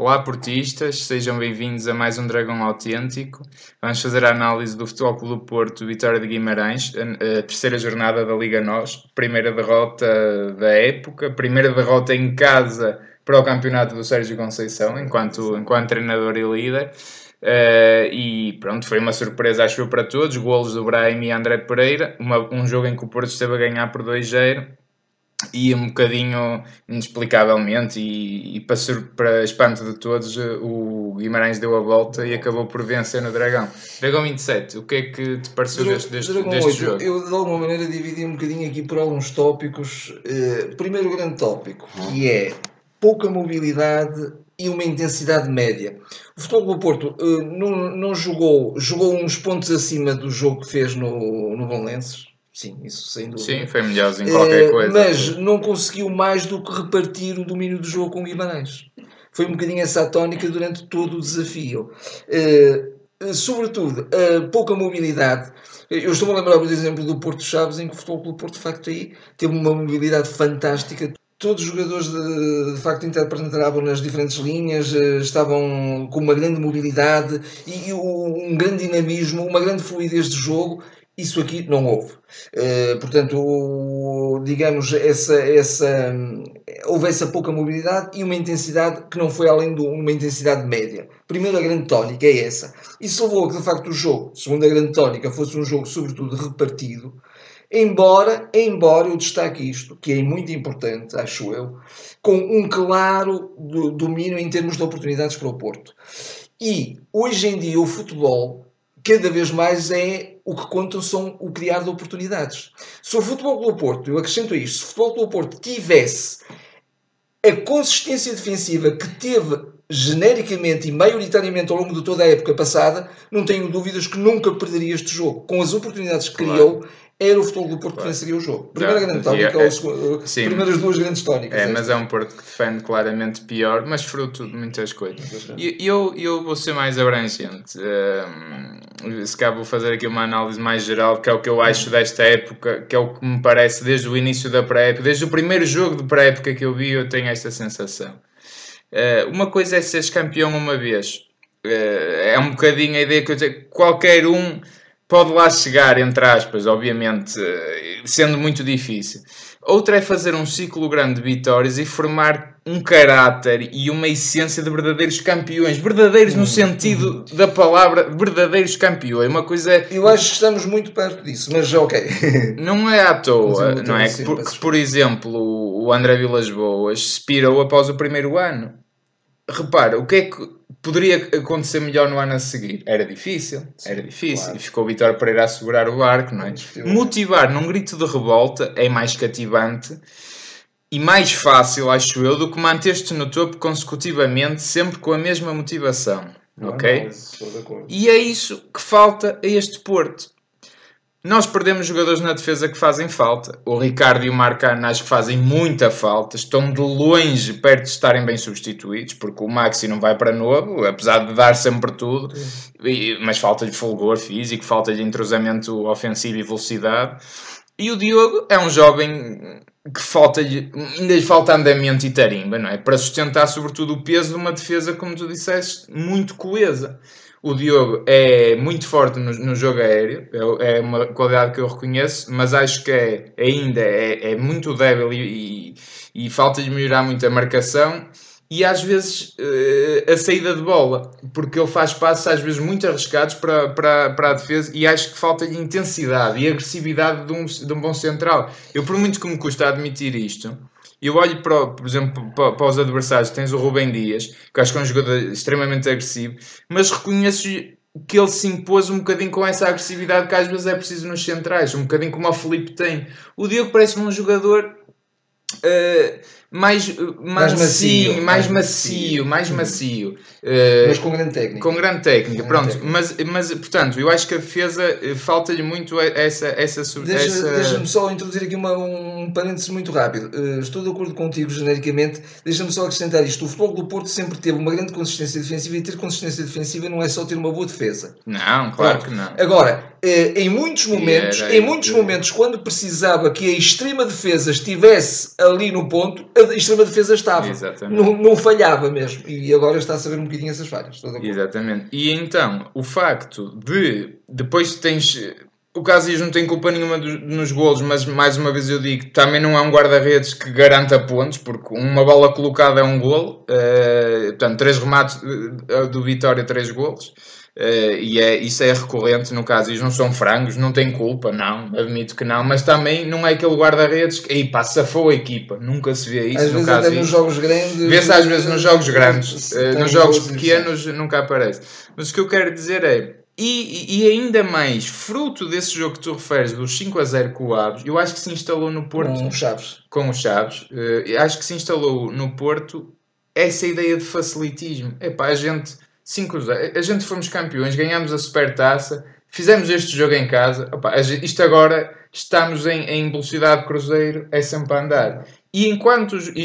Olá, portistas, sejam bem-vindos a mais um Dragão Autêntico. Vamos fazer a análise do Futebol Clube Porto Vitória de Guimarães, a, terceira jornada da Liga NOS, primeira derrota da época, primeira derrota em casa para o campeonato do Sérgio Conceição, enquanto, enquanto treinador e líder. Uh, e pronto, foi uma surpresa, acho eu, para todos. Golos do Brahim e André Pereira. Uma, um jogo em que o Porto esteve a ganhar por 2-0 e um bocadinho inexplicavelmente e, e para, para espanto de todos o Guimarães deu a volta e acabou por vencer no Dragão Dragão 27, o que é que te pareceu Dra deste, deste, Dragão deste 8, jogo? Eu de alguma maneira dividi um bocadinho aqui por alguns tópicos uh, primeiro grande tópico que é pouca mobilidade e uma intensidade média. O Futebol do Porto uh, não, não jogou, jogou uns pontos acima do jogo que fez no, no Valenços. Sim, isso sem dúvida. Sim, foi melhor em qualquer uh, coisa. Mas não conseguiu mais do que repartir o domínio do jogo com o Guimarães. Foi um bocadinho essa a tónica durante todo o desafio. Uh, sobretudo, pouca mobilidade. Eu estou-me a lembrar, por exemplo, do Porto Chaves, em que o Futebol do Porto, de facto, aí teve uma mobilidade fantástica todos os jogadores de, de facto interpretavam nas diferentes linhas, eh, estavam com uma grande mobilidade e um grande dinamismo, uma grande fluidez de jogo. Isso aqui não houve. Uh, portanto, digamos, essa, essa, houve essa pouca mobilidade e uma intensidade que não foi além de uma intensidade média. Primeiro, a grande tónica é essa. Isso levou a que, de facto, o jogo, segundo a grande tónica, fosse um jogo, sobretudo, repartido, Embora, embora eu destaque isto, que é muito importante, acho eu, com um claro domínio em termos de oportunidades para o Porto. E hoje em dia o futebol cada vez mais é o que contam são o criar de oportunidades. Se o futebol do Porto, eu acrescento isto, se o futebol do Porto tivesse a consistência defensiva que teve genericamente e maioritariamente ao longo de toda a época passada, não tenho dúvidas que nunca perderia este jogo. Com as oportunidades que criou, era o futebol do Porto que venceria o jogo. Primeira grande tónica, é, ou sim, primeiras duas grandes tónicas. É, é, mas é um Porto que defende claramente pior, mas fruto de muitas coisas. E eu, eu vou ser mais abrangente. Um, se calhar vou fazer aqui uma análise mais geral, que é o que eu acho desta época, que é o que me parece desde o início da pré-época, desde o primeiro jogo de pré-época que eu vi, eu tenho esta sensação. Uh, uma coisa é seres campeão uma vez. Uh, é um bocadinho a ideia que eu tenho. Qualquer um pode lá chegar, entre aspas, obviamente, sendo muito difícil. Outra é fazer um ciclo grande de vitórias e formar um caráter e uma essência de verdadeiros campeões. Verdadeiros no sentido da palavra verdadeiros campeões. Uma coisa é... Eu acho que estamos muito perto disso, mas ok. Não é à toa, não é? Que, por, que, por exemplo, o André Vilas Boas expirou após o primeiro ano. Repara, o que é que Poderia acontecer melhor no ano a seguir? Era difícil, Sim, era difícil. Claro. E ficou o Vitor Pereira a segurar o barco, não é? Motivar num grito de revolta é mais cativante e mais fácil, acho eu, do que manter-te no topo consecutivamente, sempre com a mesma motivação. Não, ok? Não, e é isso que falta a este Porto. Nós perdemos jogadores na defesa que fazem falta. O Ricardo e o Marcano acho que fazem muita falta. Estão de longe perto de estarem bem substituídos, porque o Maxi não vai para novo, apesar de dar sempre tudo. mas falta-lhe fulgor físico, falta-lhe entrosamento ofensivo e velocidade. E o Diogo é um jovem que falta-lhe, ainda lhe falta andamento e tarimba, não é? Para sustentar sobretudo o peso de uma defesa, como tu disseste, muito coesa. O Diogo é muito forte no, no jogo aéreo, é, é, uma qualidade que eu reconheço, mas acho que é, ainda é, é muito débil e, e, e falta-lhe melhorar muito a marcação e às vezes uh, a saída de bola, porque ele faz passos às vezes muito arriscados para, para, para a defesa e acho que falta-lhe intensidade e agressividade de um, de um bom central. Eu, por muito que me custa admitir isto, eu olho, para, por exemplo, para, para, os adversários. Tens o Rubem Dias, que acho que é um jogador extremamente agressivo, mas reconheço que ele se impôs um bocadinho com essa agressividade que às vezes é preciso nos centrais, um bocadinho como o Felipe tem. O Diogo parece-me um jogador uh, mais, mais, macio, mais macio, mais macio. Uh, mas com grande técnica. Com grande técnica, com pronto. Grande técnica. Mas, mas, portanto, eu acho que a defesa eh, falta-lhe muito essa essa Deixa, essa... Deixa-me só introduzir aqui uma, um parênteses muito rápido. Uh, estou de acordo contigo genericamente. Deixa-me só acrescentar isto. O futebol do Porto sempre teve uma grande consistência defensiva e ter consistência defensiva não é só ter uma boa defesa. Não, claro pronto. que não. Agora, eh, em muitos momentos, em muitos momentos, quando precisava que a extrema defesa estivesse ali no ponto, a extrema defesa estava. Não, não, falhava mesmo. E agora está a saber um bocadinho essas falhas. Exatamente. E então, o facto de depois tens. O Casillas não tem culpa nenhuma dos, nos golos, mas mais uma vez eu digo, também não é um guarda-redes que garanta pontos, porque uma bola colocada é um golo. Uh, portanto, três remates uh, do Vitória, três golos. Uh, e é, isso é recorrente no caso. Eles não são frangos, não têm culpa, não, admito que não, mas também não é aquele guarda-redes que aí pá, safou a equipa, nunca se vê isso. Às no vezes caso, até nos jogos grandes. Vê-se às vezes nos jogos grandes, uh, nos jogos pequenos nunca aparece. Mas o que eu quero dizer é. E, e, ainda mais, fruto desse jogo que tu referes, dos 5 a 0 com o Aves, eu acho que se instalou no Porto. Com os Chaves. Com os Chaves. Uh, acho que se instalou no Porto essa ideia de facilitismo. Epá, a gente 5-0. A gente fomos campeões, ganhamos a supertaça, fizemos este jogo em casa. Opa, isto agora estamos em, em, velocidade cruzeiro, é sempre a andar. E enquanto. E,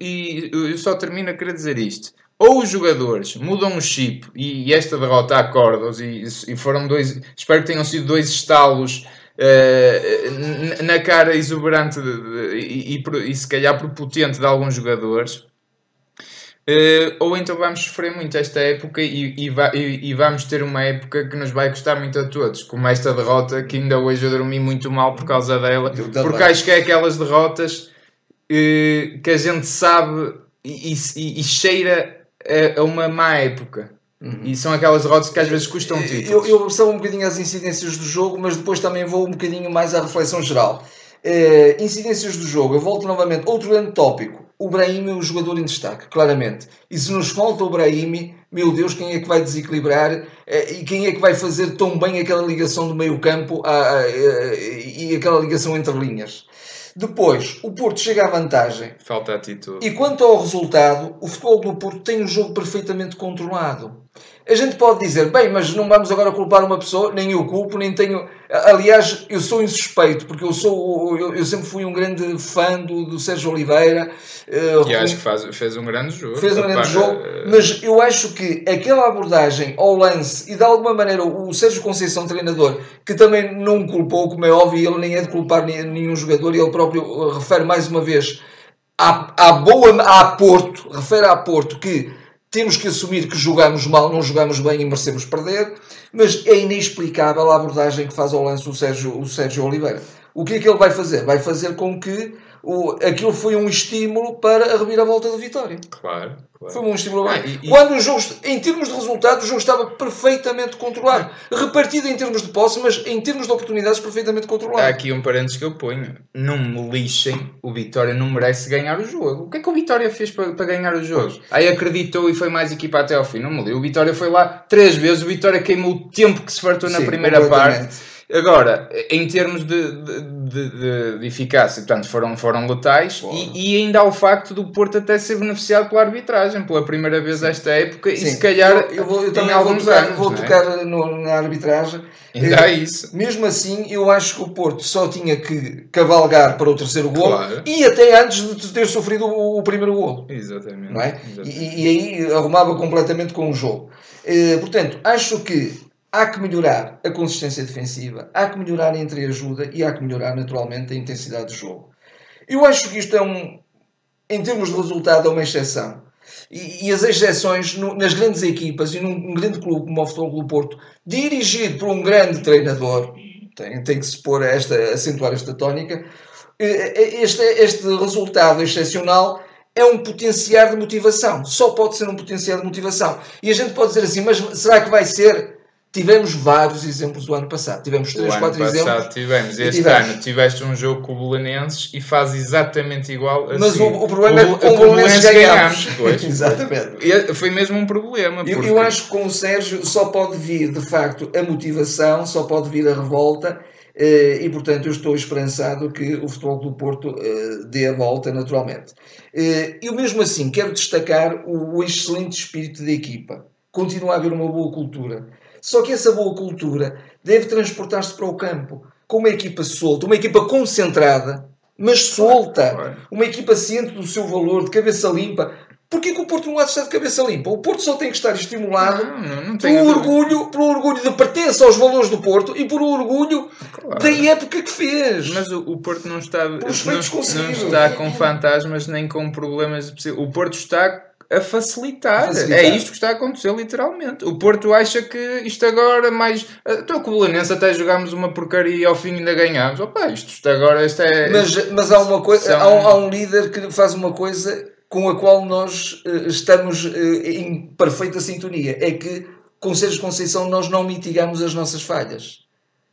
e, eu só termino a querer dizer isto. Ou os jogadores mudam o chip e, e esta derrota acorda e, e foram dois. Espero que tenham sido dois estalos. Uh, na cara exuberante de, de, e, e, se calhar prepotente de alguns jogadores, Uh, ou então vamos sofrer muito esta época e, e, e, e, vamos ter uma época que nos vai custar muito a todos, como esta derrota que ainda hoje eu dormi muito mal por causa dela, porque acho que é aquelas derrotas uh, que a gente sabe e, cheira a, a, uma má época. Uhum. E são aquelas derrotas que às vezes custam títulos. Eu, eu um bocadinho às incidências do jogo, mas depois também vou um bocadinho mais à reflexão geral. Uh, incidências do jogo, eu volto novamente. Outro grande tópico o Brahimi é o jogador em destaque, claramente. E se nos falta o Brahimi, meu Deus, quem é que vai desequilibrar eh, e quem é que vai fazer tão bem aquela ligação do meio campo e aquela ligação entre linhas? Depois, o Porto chega à vantagem. Falta atitude. E quanto ao resultado, o futebol do Porto tem o jogo perfeitamente controlado. A gente pode dizer, bem, mas não vamos agora culpar uma pessoa, nem eu culpo, nem tenho. Aliás, eu sou insuspeito, porque eu sou eu, eu sempre fui um grande fã do, do Sérgio Oliveira. Uh, e acho que faz, fez um grande jogo. Fez um grande jogo, uh... mas eu acho que aquela abordagem ao lance, e de alguma maneira o Sérgio Conceição, treinador, que também não culpou, como é óbvio, ele nem é de culpar nenhum jogador, e ele próprio refere mais uma vez à, à boa, à Porto, refere à Porto que temos que assumir que jogamos mal, não jogamos bem e merecemos perder, mas é inexplicável a abordagem que faz ao lance o Sérgio, o Sérgio Oliveira. O que é que ele vai fazer? Vai fazer com que o, aquilo foi um estímulo para a reviravolta da vitória. Claro. Claro. Foi um estímulo ah, e, e... Quando o jogo, em termos de resultado, o jogo estava perfeitamente controlado. Repartido em termos de posse, mas em termos de oportunidades, perfeitamente controlado. Há aqui um parênteses que eu ponho. Não me lixem, o Vitória não merece ganhar o jogo. O que é que o Vitória fez para, para ganhar o jogo? Aí acreditou e foi mais equipa até ao fim. Não me li. O Vitória foi lá três vezes. O Vitória queimou o tempo que se fartou na primeira parte Agora, em termos de, de, de, de eficácia, portanto, foram, foram letais e, e, ainda há o facto do Porto até ser beneficiado pela arbitragem, pela primeira vez esta época, Sim. e se calhar eu, eu, vou, eu também alguns vou tocar, anos, vou é? tocar no, na arbitragem. Ainda há isso. Mesmo assim, eu acho que o Porto só tinha que cavalgar para o terceiro gol claro. e até antes de ter sofrido o, o primeiro gol. Exatamente. Não é? Exatamente. E, e, aí arrumava completamente com o jogo. Eh, portanto, acho que há que melhorar a consistência defensiva, há que melhorar a entreajuda e há que melhorar naturalmente a intensidade do jogo. Eu acho que isto é um, em termos de resultado, é uma exceção. E, e as exceções no, nas grandes equipas e num, grande clube como o Futebol Clube Porto, dirigido por um grande treinador, tem, tem que se pôr esta, acentuar esta tónica, eh, eh, este, este resultado excepcional é um potenciar de motivação. Só pode ser um potenciar de motivação. E a gente pode dizer assim, mas será que vai ser? Tivemos vários exemplos do ano passado. Tivemos 3, 4 exemplos. tivemos. Este tivemos. ano tiveste um jogo com o Belenenses e faz exatamente igual assim. Mas o, o problema o, é que com o Belenenses ganhámos. Exatamente. Foi mesmo um problema. Eu, eu acho que com o Sérgio só pode vir, de facto, a motivação, só pode vir a revolta eh, e, portanto, eu estou esperançado que o Futebol do Porto eh, dê a volta naturalmente. Eh, eu, mesmo assim, quero destacar o excelente espírito da equipa. Continua a haver uma boa cultura só que essa boa cultura deve transportar-se para o campo com uma equipa solta, uma equipa concentrada, mas solta, uma equipa ciente do seu valor, de cabeça limpa. Porquê que o Porto não há de estar de cabeça limpa? O Porto só tem que estar estimulado não, não, não pelo, orgulho, pelo orgulho de pertença aos valores do Porto e por orgulho claro. da época que fez. Mas o, o Porto não está, não, não, está com fantasmas nem com problemas. O Porto está a facilitar. facilitar. É isto que está a acontecer, literalmente. O Porto acha que isto agora mais. Estou com o Belenense até jogámos uma porcaria e ao fim ainda ganhámos. Opa, isto, isto agora isto é. Mas, mas há uma coisa. São... Há, um, há um líder que faz uma coisa com a qual nós uh, estamos uh, em perfeita sintonia. É que, com Sérgio Conceição, nós não mitigamos as nossas falhas.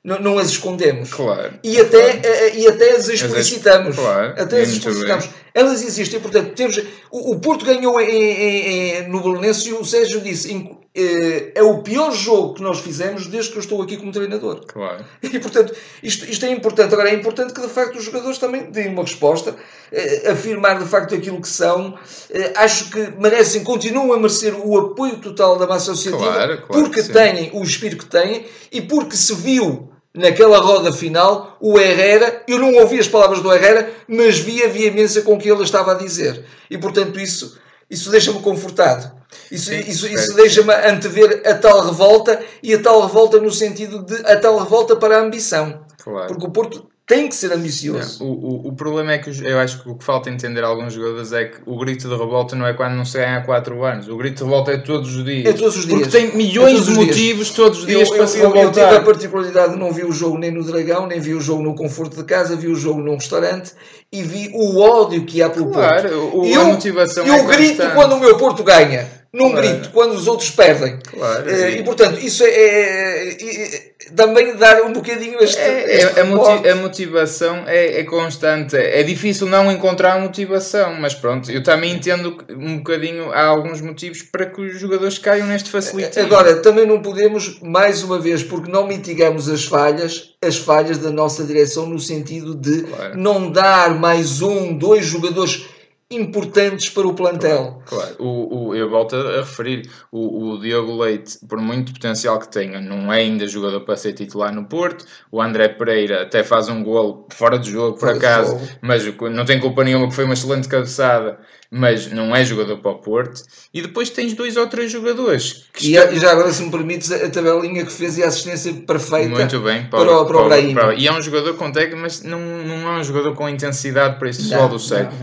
Não, não as escondemos. Claro. E até, claro. Uh, e até as explicitamos. Claro. Até as explicitamos. Elas existem. Portanto, temos, o, o Porto ganhou em, em, em, no Belenense e o Sérgio disse em, é, é o pior jogo que nós fizemos desde que eu estou aqui como treinador. Claro. E, portanto, isto, isto é importante. Agora, é importante que, de facto, os jogadores também deem uma resposta, eh, afirmar, de facto, aquilo que são. Eh, acho que merecem, continuam a merecer o apoio total da massa associativa, claro, claro porque têm o espírito que têm e porque se viu naquela roda final, o Herrera, eu não ouvi as palavras do Herrera, mas vi a veemência com que ele estava a dizer. E, portanto, isso, isso deixa-me confortado. Isso, Sim, isso, isso deixa-me antever a tal revolta e a tal revolta no sentido de a tal revolta para a ambição. Claro. Porque o Porto tem que ser ambicioso. Não, o, o, o, problema é que eu acho que o que falta entender a alguns jogadores é que o grito de revolta não é quando não se ganha há 4 anos. O grito de revolta é todos os dias. É todos os dias. Porque tem milhões é de motivos dias. todos os dias eu, para se revoltar. Eu tive a particularidade de não vi o jogo nem no Dragão, nem vi o jogo no conforto de casa, vi o jogo num restaurante e vi o ódio que há pelo claro, Porto. O, eu, a motivação eu é grito constante. quando o meu Porto ganha num claro. grito quando os outros perdem. Claro, uh, e portanto, isso é, é, é, também dar um bocadinho este. É, este a, motiv a, motivação é, é, constante. É difícil não encontrar motivação, mas pronto, eu também entendo um bocadinho. Há alguns motivos para que os jogadores caiam neste facilitismo. Agora, também não podemos, mais uma vez, porque não mitigamos as falhas, as falhas da nossa direção no sentido de claro. não dar mais um, dois jogadores importantes para o plantel. Claro, claro. O, o, eu volto a referir, o, o Diogo Leite, por muito potencial que tenha, não é ainda jogador para ser titular no Porto. O André Pereira até faz um gol fora de jogo, por acaso, mas não tem culpa nenhuma que foi uma excelente cabeçada mas não é jogador para o Porto. E depois tens dois ou três jogadores. e, estão... já agora, se me permites, a tabelinha que fez e a assistência perfeita Muito bem, para, para, o, para Brahim. Para, e é um jogador com técnica, mas não, não é um jogador com intensidade para este futebol do.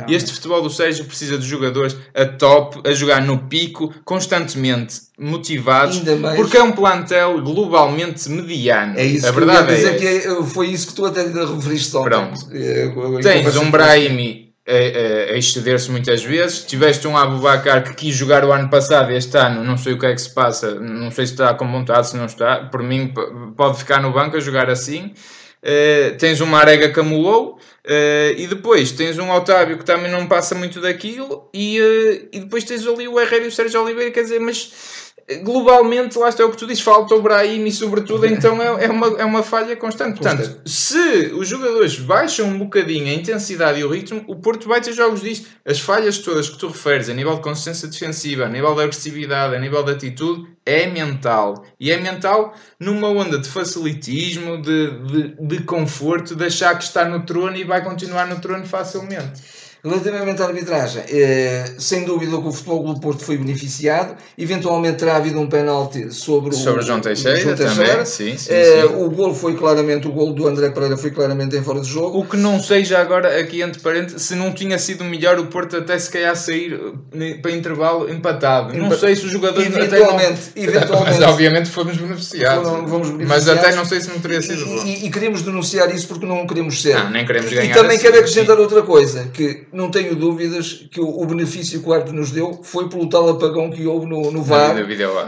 E este futebol do Sérgio precisa de jogadores a top, a jogar no pico, constantemente motivados, porque é um plantel globalmente mediano. É isso a verdade é, que é, foi isso que tu até referiste ontem. Pronto. É, Tens um Brahimi a, a exceder-se muitas vezes. Tiveste um Abubacar que quis jogar o ano passado, este ano, não sei o que é que se passa, não sei se está com vontade, se não está. Por mim, pode ficar no banco a jogar assim. Uh, tens um Marega que amulou, uh, e depois tens um Otávio que também não passa muito daquilo, e, uh, e depois tens ali o Herrera e o Sérgio Oliveira, quer dizer, mas globalmente, lá está o que tu dizes, falta o Brahim e sobretudo então é, é, uma, é uma falha constante. Portanto, se os jogadores baixam um bocadinho a intensidade e o ritmo, o Porto vai ter jogos disto. As falhas todas que tu referes a nível de consistência defensiva, a nível de agressividade, a nível de atitude, é mental. E é mental numa onda de facilitismo, de, de, de conforto, de achar que está no trono e vai continuar no trono facilmente. Relativamente à arbitragem, eh, sem dúvida que o Futebol do Porto foi beneficiado. Eventualmente terá havido um penalti sobre o, sobre João Teixeira, João Teixeira. Também, sim, sim, eh, sim. O gol foi claramente, o gol do André Pereira foi claramente em fora de jogo. O que não seja agora, aqui entre parênteses, se não tinha sido melhor o Porto até se calhar sair eh, para intervalo empatado. Empa não sei se os jogadores eventualmente, não... eventualmente. Mas obviamente fomos beneficiados. Não, fomos beneficiados. Mas até não sei se não teria sido bom. E, e, queremos denunciar isso porque não queremos ser. Não, nem queremos ganhar. E também assim, quero acrescentar sim. outra coisa, que não tenho dúvidas que o, o, benefício que o árbitro nos deu foi pelo tal apagão que houve no, no VAR,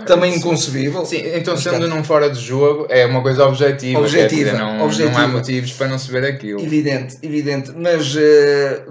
também inconcebível. Sim, então sendo num fora de jogo, é uma coisa objetiva. Objetiva, dizer, não, objetiva. não há motivos para não se ver aquilo. Evidente, evidente. Mas, uh,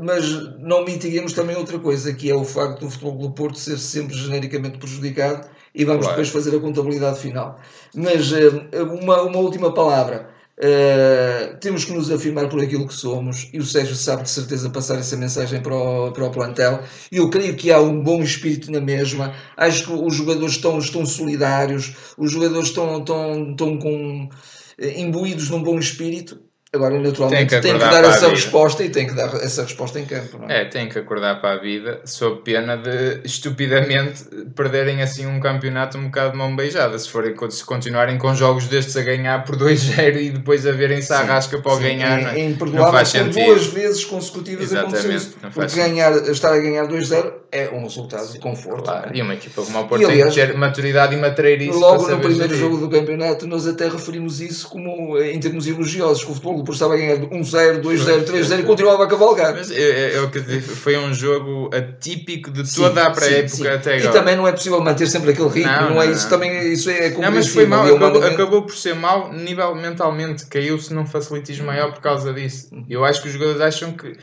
mas não mitiguemos também outra coisa, que é o facto do Futebol do Porto ser sempre genericamente prejudicado e vamos claro. depois fazer a contabilidade final. Mas uh, uma, uma última palavra. Uh, temos que nos afirmar por aquilo que somos e o Sérgio sabe de certeza passar essa mensagem para o, para o plantel. Eu creio que há um bom espírito na mesma. Acho que os jogadores estão, estão solidários, os jogadores estão, estão, estão com, eh, imbuídos num bom espírito Agora, naturalmente, tem que, tem que dar essa resposta e tem que dar essa resposta em campo. É? é? tem que acordar para a vida, sob pena de estupidamente perderem assim um campeonato um bocado de mão beijada. Se, forem, se continuarem com jogos destes a ganhar por 2-0 e depois a verem-se à rasca para o ganhar, é, é não faz sentido. duas vezes consecutivas. Porque ganhar, estar a ganhar 2-0 é um resultado de conforto. Claro, é? e uma equipa como o Porto tem que ter maturidade e matreirice. Logo no primeiro jogo do campeonato, nós até referimos isso como em termos elogiosos, que o futebol por estava a ganhar 1-0, 2-0, 3-0 e continuava a cavalgar. Mas é, é, o que foi um jogo atípico de toda sim, a pré-época até agora. E também não é possível manter sempre aquele ritmo, não, não, não é isso também, isso é Não, mas foi mal, acabou, acabou, por ser mal nível mentalmente, caiu-se num facilitismo maior por causa disso. Uhum. Eu acho que os jogadores acham que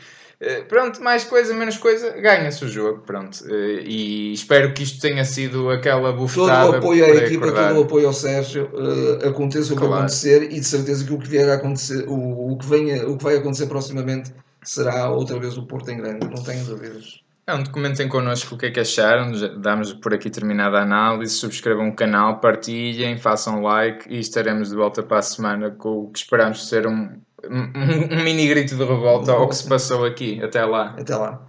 pronto, mais coisa, menos coisa, ganha-se o jogo, pronto. Eh, e espero que isto tenha sido aquela bufetada. Todo o apoio à equipa, acordar. todo o apoio ao Sérgio, uh, aconteça o que acontecer e de certeza que o que vier a acontecer, o, o, que venha, o que vai acontecer proximamente será outra vez o Porto em grande, não tenho dúvidas. Não, comentem connosco o que é que acharam, damos por aqui terminada a análise, subscrevam o canal, partilhem, façam like e estaremos de volta para a semana com o que esperamos ser um, um, um mini grito de revolta ao que se passou aqui. Até lá. Até lá.